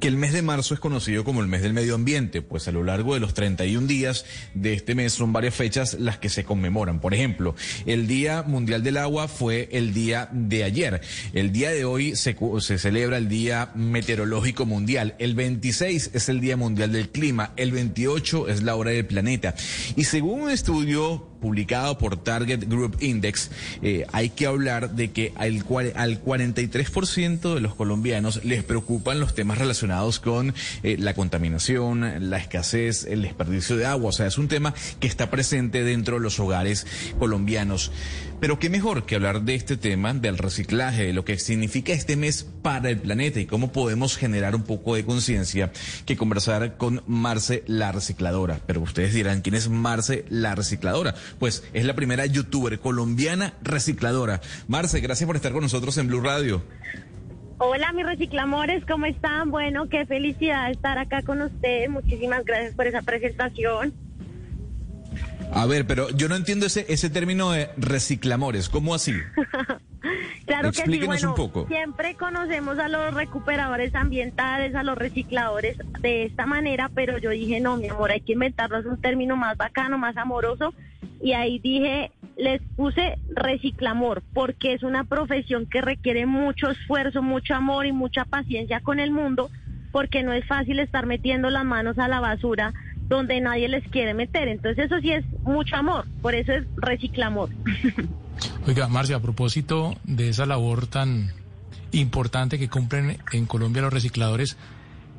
que el mes de marzo es conocido como el mes del medio ambiente, pues a lo largo de los 31 días de este mes son varias fechas las que se conmemoran. Por ejemplo, el Día Mundial del Agua fue el día de ayer. El día de hoy se, se celebra el Día Meteorológico Mundial. El 26 es el Día Mundial del Clima. El 28 es la hora del planeta. Y según un estudio publicado por Target Group Index, eh, hay que hablar de que al, al 43% de los colombianos les preocupan los temas relacionados con eh, la contaminación, la escasez, el desperdicio de agua. O sea, es un tema que está presente dentro de los hogares colombianos. Pero qué mejor que hablar de este tema, del reciclaje, de lo que significa este mes para el planeta y cómo podemos generar un poco de conciencia que conversar con Marce la recicladora. Pero ustedes dirán, ¿quién es Marce la recicladora? Pues es la primera youtuber colombiana recicladora. Marce, gracias por estar con nosotros en Blue Radio. Hola, mis reciclamores, ¿cómo están? Bueno, qué felicidad estar acá con ustedes. Muchísimas gracias por esa presentación. A ver, pero yo no entiendo ese, ese término de reciclamores. ¿Cómo así? claro que sí. Bueno, un poco. Siempre conocemos a los recuperadores ambientales, a los recicladores de esta manera, pero yo dije, no, mi amor, hay que inventarnos un término más bacano, más amoroso. Y ahí dije, les puse reciclamor, porque es una profesión que requiere mucho esfuerzo, mucho amor y mucha paciencia con el mundo, porque no es fácil estar metiendo las manos a la basura donde nadie les quiere meter. Entonces eso sí es mucho amor, por eso es reciclamor. Oiga, Marcia, a propósito de esa labor tan importante que cumplen en Colombia los recicladores,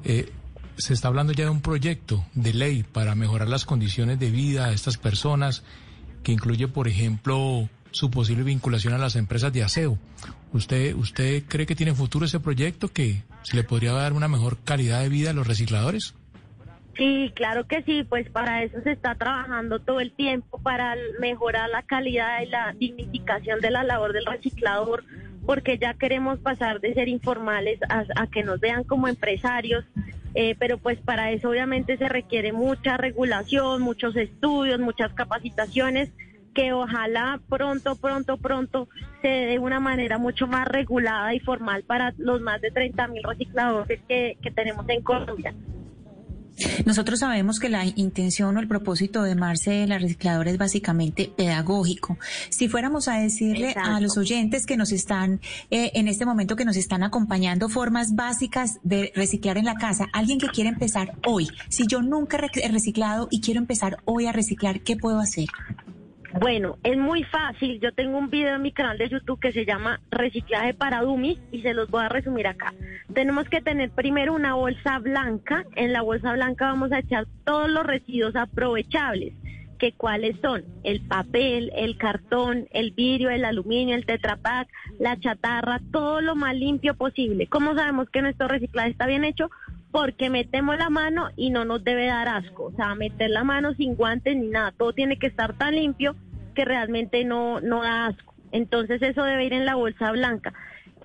eh, se está hablando ya de un proyecto de ley para mejorar las condiciones de vida de estas personas, que incluye, por ejemplo, su posible vinculación a las empresas de aseo. ¿Usted, usted cree que tiene futuro ese proyecto, que se le podría dar una mejor calidad de vida a los recicladores? Sí, claro que sí, pues para eso se está trabajando todo el tiempo, para mejorar la calidad y la dignificación de la labor del reciclador, porque ya queremos pasar de ser informales a, que nos vean como empresarios, eh, pero pues para eso obviamente se requiere mucha regulación, muchos estudios, muchas capacitaciones que ojalá pronto, pronto, pronto se dé una manera mucho más regulada y formal para los más de 30 mil recicladores que, que tenemos en Colombia. Nosotros sabemos que la intención o el propósito de Marce de la recicladora es básicamente pedagógico. Si fuéramos a decirle a los oyentes que nos están, eh, en este momento que nos están acompañando, formas básicas de reciclar en la casa, alguien que quiere empezar hoy, si yo nunca he reciclado y quiero empezar hoy a reciclar, ¿qué puedo hacer? Bueno, es muy fácil. Yo tengo un video en mi canal de YouTube que se llama Reciclaje para Dummies y se los voy a resumir acá. Tenemos que tener primero una bolsa blanca. En la bolsa blanca vamos a echar todos los residuos aprovechables. que cuáles son? El papel, el cartón, el vidrio, el aluminio, el tetrapack, la chatarra, todo lo más limpio posible. ¿Cómo sabemos que nuestro reciclaje está bien hecho? Porque metemos la mano y no nos debe dar asco, o sea, meter la mano sin guantes ni nada, todo tiene que estar tan limpio que realmente no, no da asco. Entonces eso debe ir en la bolsa blanca.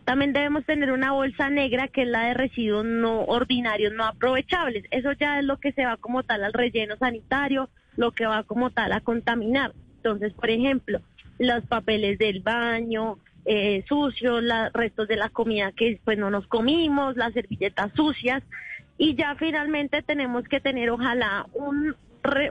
También debemos tener una bolsa negra que es la de residuos no ordinarios, no aprovechables. Eso ya es lo que se va como tal al relleno sanitario, lo que va como tal a contaminar. Entonces, por ejemplo, los papeles del baño, eh, sucios, los restos de la comida que pues no nos comimos, las servilletas sucias, y ya finalmente tenemos que tener ojalá un,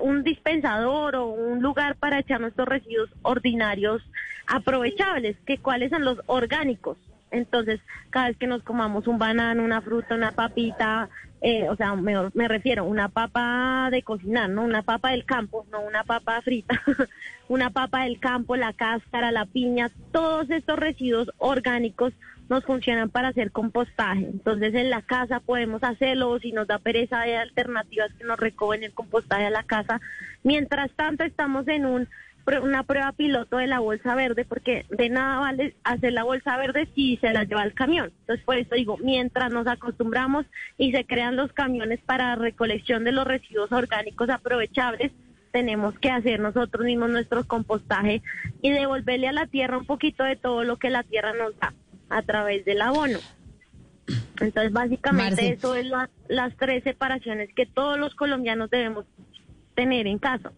un dispensador o un lugar para echar nuestros residuos ordinarios aprovechables, que cuáles son los orgánicos. Entonces, cada vez que nos comamos un banano, una fruta, una papita, eh, o sea, me, me refiero, una papa de cocinar, ¿no? Una papa del campo, no una papa frita, una papa del campo, la cáscara, la piña, todos estos residuos orgánicos nos funcionan para hacer compostaje. Entonces en la casa podemos hacerlo o si nos da pereza de alternativas que nos recogen el compostaje a la casa. Mientras tanto estamos en un una prueba piloto de la bolsa verde porque de nada vale hacer la bolsa verde si se la lleva el camión. Entonces por eso digo, mientras nos acostumbramos y se crean los camiones para recolección de los residuos orgánicos aprovechables, tenemos que hacer nosotros mismos nuestro compostaje y devolverle a la tierra un poquito de todo lo que la tierra nos da a través del abono. Entonces, básicamente eso es las tres separaciones que todos los colombianos debemos tener en casa.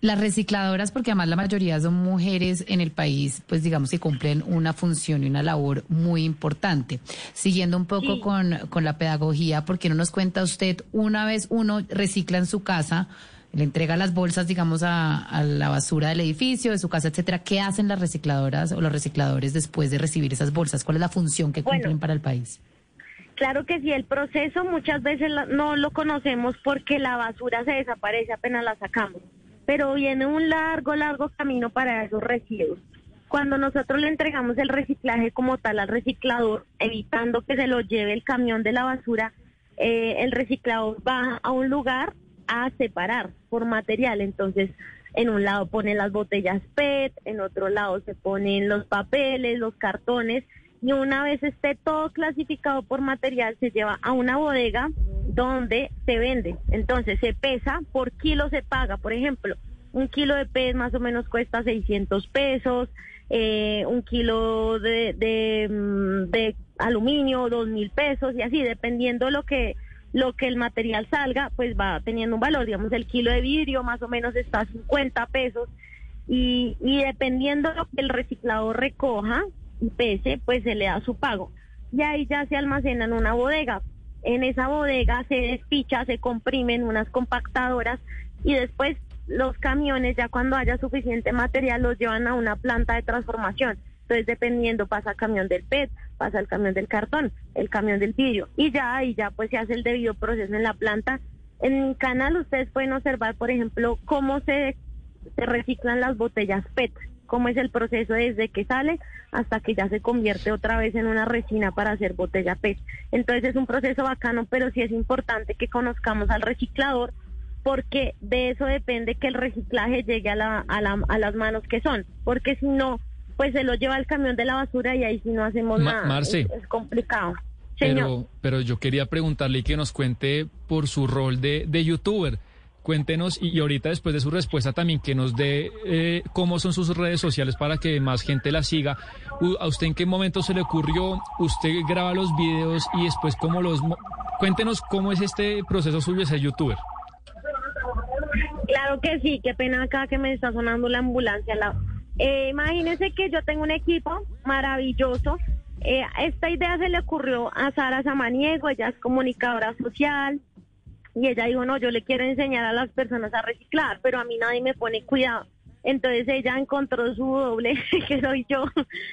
Las recicladoras, porque además la mayoría son mujeres en el país, pues digamos que cumplen una función y una labor muy importante. Siguiendo un poco con, con la pedagogía, ¿por qué no nos cuenta usted una vez uno recicla en su casa? Le entrega las bolsas, digamos, a, la basura del edificio, de su casa, etcétera. ¿Qué hacen las recicladoras o los recicladores después de recibir esas bolsas? ¿Cuál es la función que cumplen para el país? Claro que sí, el proceso muchas veces no lo conocemos porque la basura se desaparece apenas la sacamos pero viene un largo, largo camino para esos residuos. Cuando nosotros le entregamos el reciclaje como tal al reciclador, evitando que se lo lleve el camión de la basura, eh, el reciclador va a un lugar a separar por material. Entonces, en un lado pone las botellas PET, en otro lado se ponen los papeles, los cartones, y una vez esté todo clasificado por material, se lleva a una bodega donde se vende. Entonces se pesa, por kilo se paga. Por ejemplo, un kilo de pez más o menos cuesta 600 pesos, eh, un kilo de, de, mm, de aluminio, dos mil pesos y así, dependiendo lo que lo que el material salga, pues va teniendo un valor. Digamos, el kilo de vidrio más o menos está a 50 pesos y, y dependiendo de lo que el reciclador recoja y pese, pues se le da su pago. Y ahí ya se almacena en una bodega. En esa bodega se despicha, se comprimen unas compactadoras y después los camiones, ya cuando haya suficiente material, los llevan a una planta de transformación. Entonces, dependiendo, pasa el camión del PET, pasa el camión del cartón, el camión del vidrio. Y ya ahí ya pues se hace el debido proceso en la planta. En mi canal ustedes pueden observar, por ejemplo, cómo se, se reciclan las botellas PET cómo es el proceso desde que sale hasta que ya se convierte otra vez en una resina para hacer botella PET. Entonces es un proceso bacano, pero sí es importante que conozcamos al reciclador porque de eso depende que el reciclaje llegue a, la, a, la, a las manos que son, porque si no, pues se lo lleva al camión de la basura y ahí si no hacemos nada, es, complicado. Pero, pero yo quería preguntarle que nos cuente por su rol de, de youtuber. Cuéntenos y, ahorita después de su respuesta también que nos dé eh, cómo son sus redes sociales para que más gente la siga. ¿A usted en qué momento se le ocurrió? ¿Usted graba los videos y después cómo los... Cuéntenos cómo es este proceso suyo de ser youtuber. Claro que sí, qué pena acá que me está sonando la ambulancia. La... Eh, imagínense que yo tengo un equipo maravilloso. Eh, esta idea se le ocurrió a Sara Samaniego, ella es comunicadora social, y ella dijo, no, yo le quiero enseñar a las personas a reciclar, pero a mí nadie me pone cuidado. Entonces ella encontró su doble, que soy yo,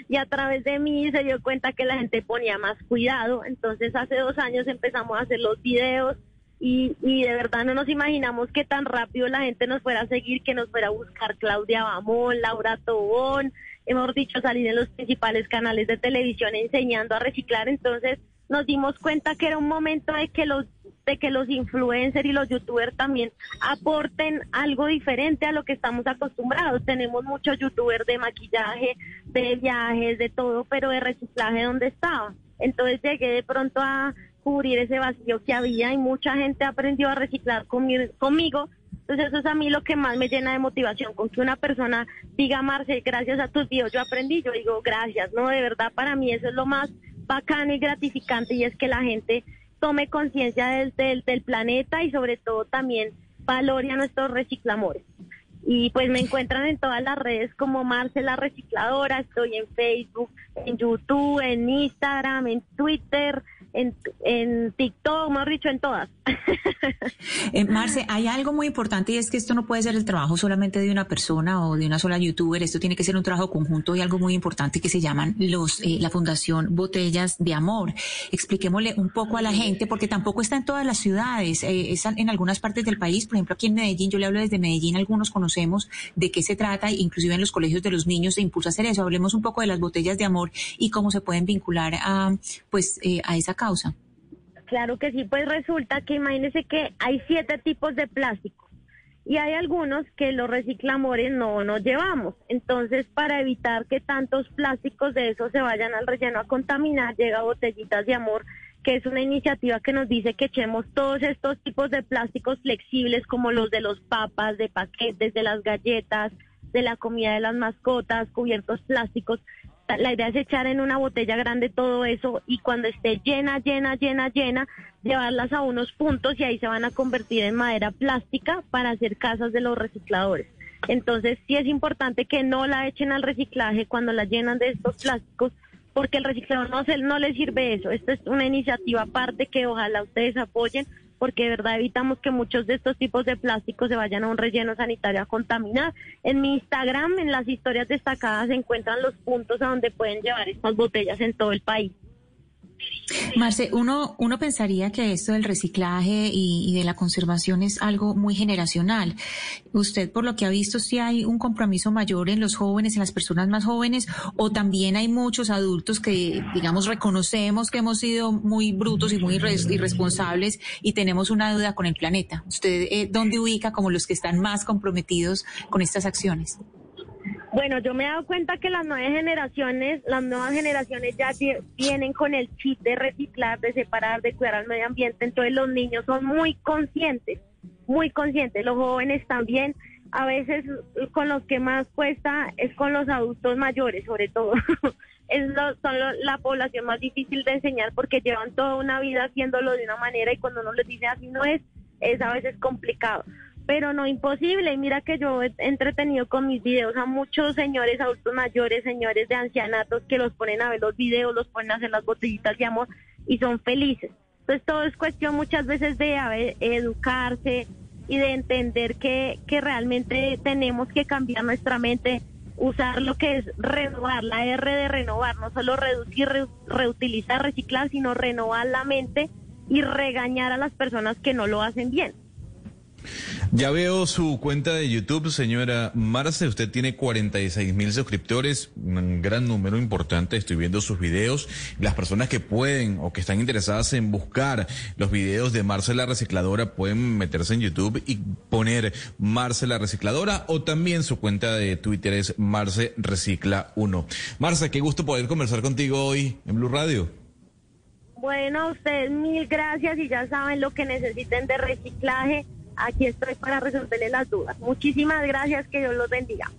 y a través de mí se dio cuenta que la gente ponía más cuidado. Entonces hace dos años empezamos a hacer los videos y, y de verdad no nos imaginamos que tan rápido la gente nos fuera a seguir, que nos fuera a buscar Claudia Bamón, Laura Tobón, hemos dicho salir en los principales canales de televisión enseñando a reciclar. Entonces nos dimos cuenta que era un momento de que los de que los influencers y los youtubers también aporten algo diferente a lo que estamos acostumbrados. Tenemos muchos youtubers de maquillaje, de viajes, de todo, pero de reciclaje donde estaba. Entonces llegué de pronto a cubrir ese vacío que había y mucha gente aprendió a reciclar conmigo. Entonces eso es a mí lo que más me llena de motivación, con que una persona diga, Marce, gracias a tus videos yo aprendí, yo digo, gracias, no, de verdad para mí eso es lo más bacano y gratificante y es que la gente tome conciencia del, del, planeta y sobre todo también valore a nuestros reciclamores. Y pues me encuentran en todas las redes como Marcela Recicladora, estoy en Facebook, en YouTube, en Instagram, en Twitter, en, en TikTok, hemos dicho, en todas. Eh, Marce, hay algo muy importante y es que esto no puede ser el trabajo solamente de una persona o de una sola youtuber, esto tiene que ser un trabajo conjunto y algo muy importante que se llaman los eh, la Fundación Botellas de Amor. Expliquémosle un poco a la gente porque tampoco está en todas las ciudades, eh, en algunas partes del país, por ejemplo aquí en Medellín, yo le hablo desde Medellín, algunos conocemos de qué se trata, inclusive en los colegios de los niños se impulsa a hacer eso. Hablemos un poco de las botellas de amor y cómo se pueden vincular a pues a esa causa. Claro que sí, pues resulta que imagínense que hay siete tipos de plástico y hay algunos que los reciclamores no nos llevamos. Entonces, para evitar que tantos plásticos de esos se vayan al relleno a contaminar, llega Botellitas de Amor, que es una iniciativa que nos dice que echemos todos estos tipos de plásticos flexibles como los de los papas, de paquetes, de las galletas, de la comida de las mascotas, cubiertos plásticos, la idea es echar en una botella grande todo eso y cuando esté llena, llena, llena, llena, llevarlas a unos puntos y ahí se van a convertir en madera plástica para hacer casas de los recicladores. Entonces sí es importante que no la echen al reciclaje cuando la llenan de estos plásticos porque el reciclador no, se, no le sirve eso. Esta es una iniciativa aparte que ojalá ustedes apoyen porque de verdad evitamos que muchos de estos tipos de plásticos se vayan a un relleno sanitario a contaminar. En mi Instagram, en las historias destacadas, se encuentran los puntos a donde pueden llevar estas botellas en todo el país. Marce, uno, uno pensaría que esto del reciclaje y, de la conservación es algo muy generacional. Usted, por lo que ha visto, si hay un compromiso mayor en los jóvenes, en las personas más jóvenes, o también hay muchos adultos que, digamos, reconocemos que hemos sido muy brutos y muy irresponsables y tenemos una deuda con el planeta. ¿Usted eh, dónde ubica como los que están más comprometidos con estas acciones? Bueno, yo me he dado cuenta que las nuevas generaciones, las nuevas generaciones ya vienen con el chip de reciclar, de separar, de cuidar al medio ambiente. Entonces los niños son muy conscientes, muy conscientes. Los jóvenes también. A veces con los que más cuesta es con los adultos mayores, sobre todo. es son la población más difícil de enseñar porque llevan toda una vida haciéndolo de una manera y cuando uno les dice así no es, es a veces complicado pero no imposible. Y mira que yo he entretenido con mis videos a muchos señores adultos mayores, señores de ancianatos que los ponen a ver los videos, los ponen a hacer las botellitas de amor y son felices. Entonces todo es cuestión muchas veces de educarse y de entender que, que realmente tenemos que cambiar nuestra mente, usar lo que es renovar, la R de renovar, no solo reducir, reutilizar, reciclar, sino renovar la mente y regañar a las personas que no lo hacen bien. Ya veo su cuenta de YouTube, señora Marce. Usted tiene 46 mil suscriptores, un gran número importante. Estoy viendo sus videos. Las personas que pueden o que están interesadas en buscar los videos de Marce la Recicladora pueden meterse en YouTube y poner Marce la Recicladora o también su cuenta de Twitter es Marce Recicla 1. Marce, qué gusto poder conversar contigo hoy en Blue Radio. Bueno, a ustedes mil gracias y ya saben lo que necesiten de reciclaje aquí estoy para resolverle las dudas. Muchísimas gracias, que Dios los bendiga.